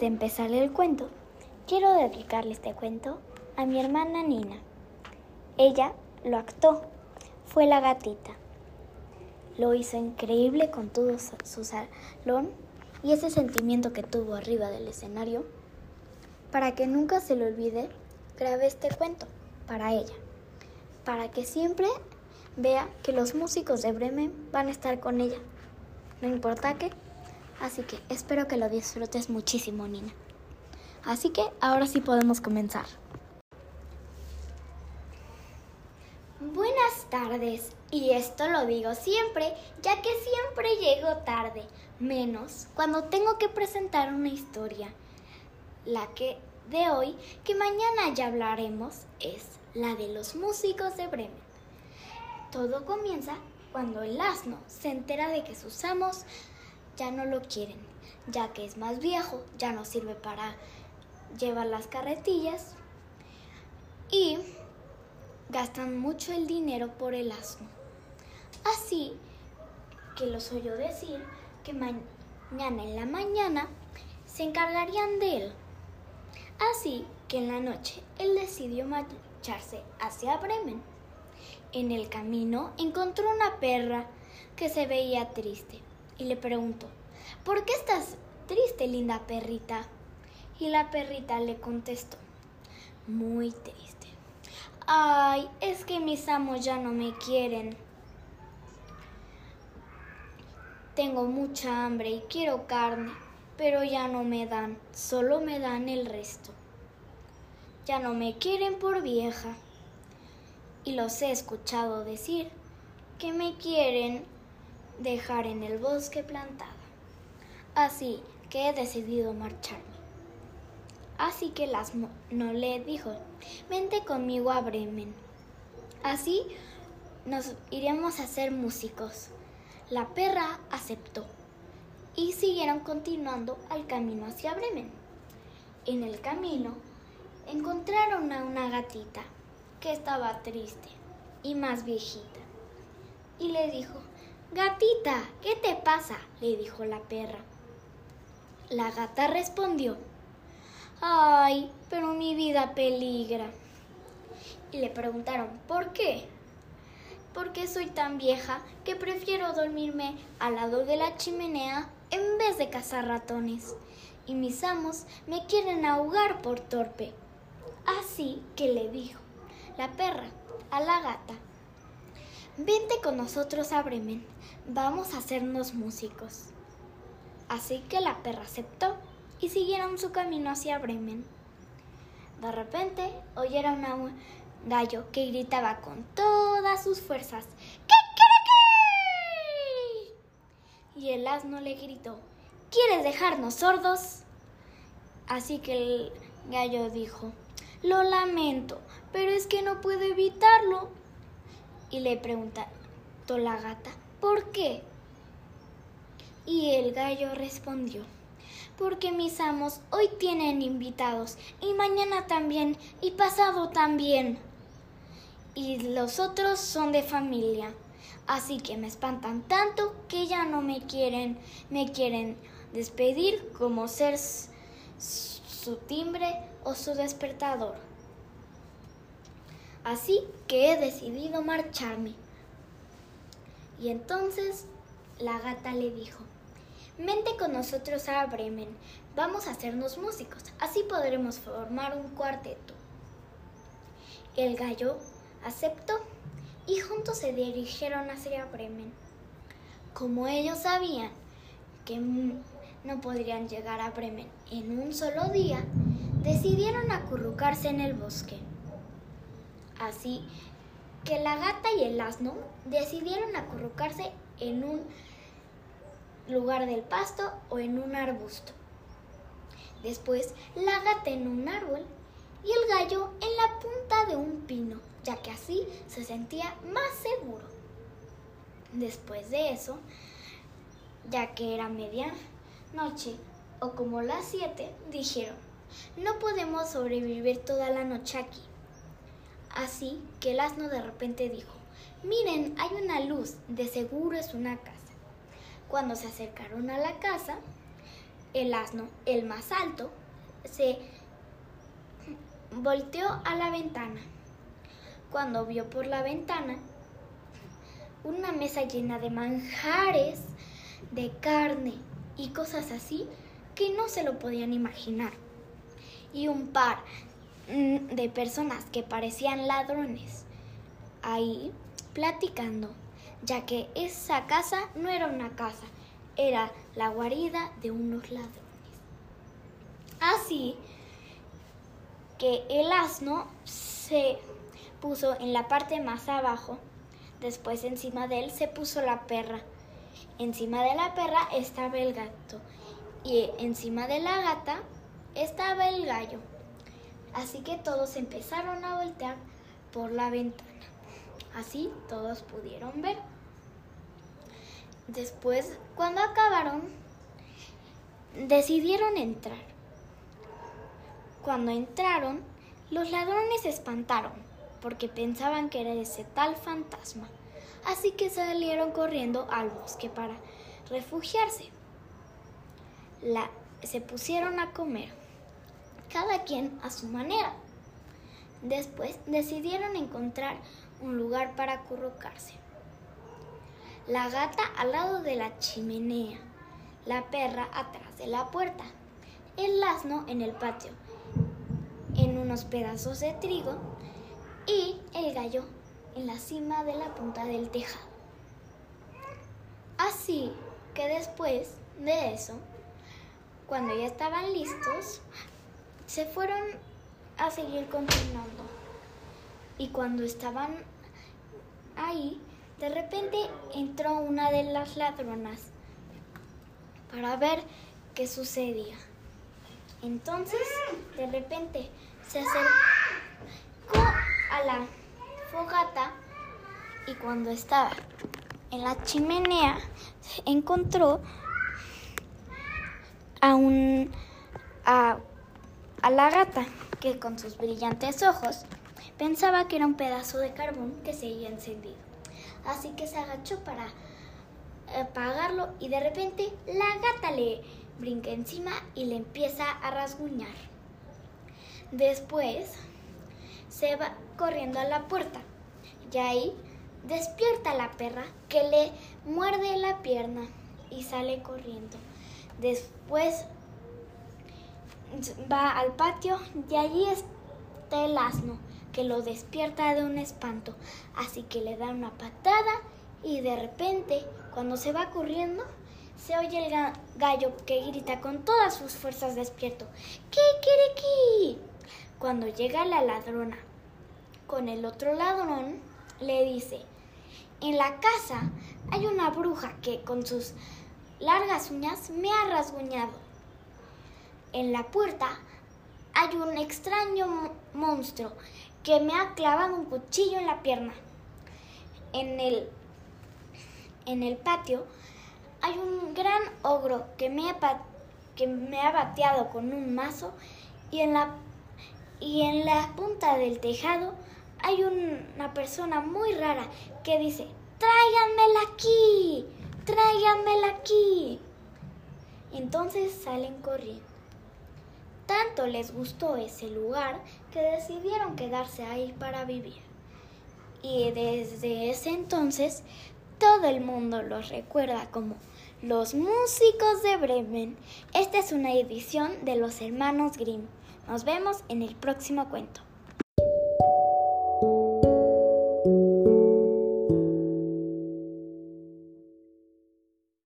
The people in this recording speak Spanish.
De empezar el cuento, quiero dedicarle este cuento a mi hermana Nina. Ella lo actuó, fue la gatita. Lo hizo increíble con todo su salón y ese sentimiento que tuvo arriba del escenario. Para que nunca se le olvide, grabé este cuento para ella, para que siempre vea que los músicos de Bremen van a estar con ella, no importa qué. Así que espero que lo disfrutes muchísimo, Nina. Así que ahora sí podemos comenzar. Buenas tardes, y esto lo digo siempre, ya que siempre llego tarde, menos cuando tengo que presentar una historia. La que de hoy, que mañana ya hablaremos, es la de los músicos de Bremen. Todo comienza cuando el asno se entera de que sus amos ya no lo quieren, ya que es más viejo, ya no sirve para llevar las carretillas y gastan mucho el dinero por el asno. Así que los oyó decir que mañana en la mañana se encargarían de él. Así que en la noche él decidió marcharse hacia Bremen. En el camino encontró una perra que se veía triste y le preguntó, ¿por qué estás triste, linda perrita? Y la perrita le contestó, muy triste. Ay, es que mis amos ya no me quieren. Tengo mucha hambre y quiero carne, pero ya no me dan, solo me dan el resto. Ya no me quieren por vieja. Y los he escuchado decir que me quieren dejar en el bosque plantada. Así que he decidido marcharme. Así que las no le dijo, vente conmigo a Bremen. Así nos iremos a ser músicos. La perra aceptó y siguieron continuando al camino hacia Bremen. En el camino encontraron a una gatita que estaba triste y más viejita y le dijo, Gatita, ¿qué te pasa? le dijo la perra. La gata respondió, Ay, pero mi vida peligra. Y le preguntaron, ¿por qué? Porque soy tan vieja que prefiero dormirme al lado de la chimenea en vez de cazar ratones. Y mis amos me quieren ahogar por torpe. Así que le dijo la perra a la gata, Vente con nosotros a Bremen, vamos a hacernos músicos. Así que la perra aceptó y siguieron su camino hacia Bremen. De repente oyeron a un gallo que gritaba con todas sus fuerzas, ¿Qué, Y el asno le gritó, ¿quieres dejarnos sordos? Así que el gallo dijo, lo lamento, pero es que no puedo evitarlo y le preguntó la gata, ¿por qué? Y el gallo respondió, porque mis amos hoy tienen invitados y mañana también y pasado también. Y los otros son de familia, así que me espantan tanto que ya no me quieren, me quieren despedir como ser su timbre o su despertador. Así que he decidido marcharme. Y entonces la gata le dijo, Vente con nosotros a Bremen, vamos a hacernos músicos, así podremos formar un cuarteto. El gallo aceptó y juntos se dirigieron hacia Bremen. Como ellos sabían que no podrían llegar a Bremen en un solo día, decidieron acurrucarse en el bosque. Así que la gata y el asno decidieron acurrucarse en un lugar del pasto o en un arbusto. Después la gata en un árbol y el gallo en la punta de un pino, ya que así se sentía más seguro. Después de eso, ya que era media noche o como las siete, dijeron, no podemos sobrevivir toda la noche aquí. Así que el asno de repente dijo, miren, hay una luz, de seguro es una casa. Cuando se acercaron a la casa, El asno, el más alto, se volteó a la ventana. Cuando vio por la ventana una mesa llena de manjares, de carne y cosas así que no se lo podían imaginar. Y un par de personas que parecían ladrones ahí platicando, ya que esa casa no era una casa, era la guarida de unos ladrones. Así que el asno se puso en la parte más abajo, después encima de él se puso la perra. Encima de la perra estaba el gato y encima de la gata estaba el gallo. Así que todos empezaron a voltear por la ventana. Así todos pudieron ver. Después, cuando acabaron, decidieron entrar. Cuando entraron, los ladrones se espantaron porque pensaban que era ese tal fantasma. Así que salieron corriendo al bosque para refugiarse. se pusieron a comer, cada quien a su manera. Después decidieron encontrar un lugar para acurrucarse. La gata al lado de la chimenea, la perra atrás de la puerta, el asno en el patio, en unos pedazos de trigo y el gallo en la cima de la punta del tejado. Así que después de eso, cuando ya estaban listos, se fueron a seguir continuando. Y cuando estaban ahí, de repente entró una de las ladronas para ver qué sucedía. Entonces, de repente, se acercó a la fogata y cuando estaba en la chimenea encontró a un a la gata que con sus brillantes ojos pensaba que era un pedazo de carbón que se había encendido. Así que se agachó para apagarlo y de repente la gata le brinca encima y le empieza a rasguñar. Después se va corriendo a la puerta y ahí despierta la perra que le muerde la pierna y sale corriendo. Después va al patio y allí está el asno que lo despierta de un espanto. Así que le da una patada y de repente, cuando se va corriendo, se oye el gallo que grita con todas sus fuerzas despierto. ¿Qué quiere aquí? Cuando llega la ladrona con el otro ladrón, le dice, en la casa hay una bruja que con sus largas uñas me ha rasguñado. En la puerta hay un extraño monstruo que me ha clavado un cuchillo en la pierna. En el, en el patio hay un gran ogro que me, ha, que me ha bateado con un mazo y en la, y en la punta del tejado hay una persona muy rara que dice, tráiganmela aquí, tráiganmela aquí. Entonces salen corriendo. Tanto les gustó ese lugar que decidieron quedarse ahí para vivir. Y desde ese entonces todo el mundo los recuerda como los músicos de Bremen. Esta es una edición de los hermanos Grimm. Nos vemos en el próximo cuento.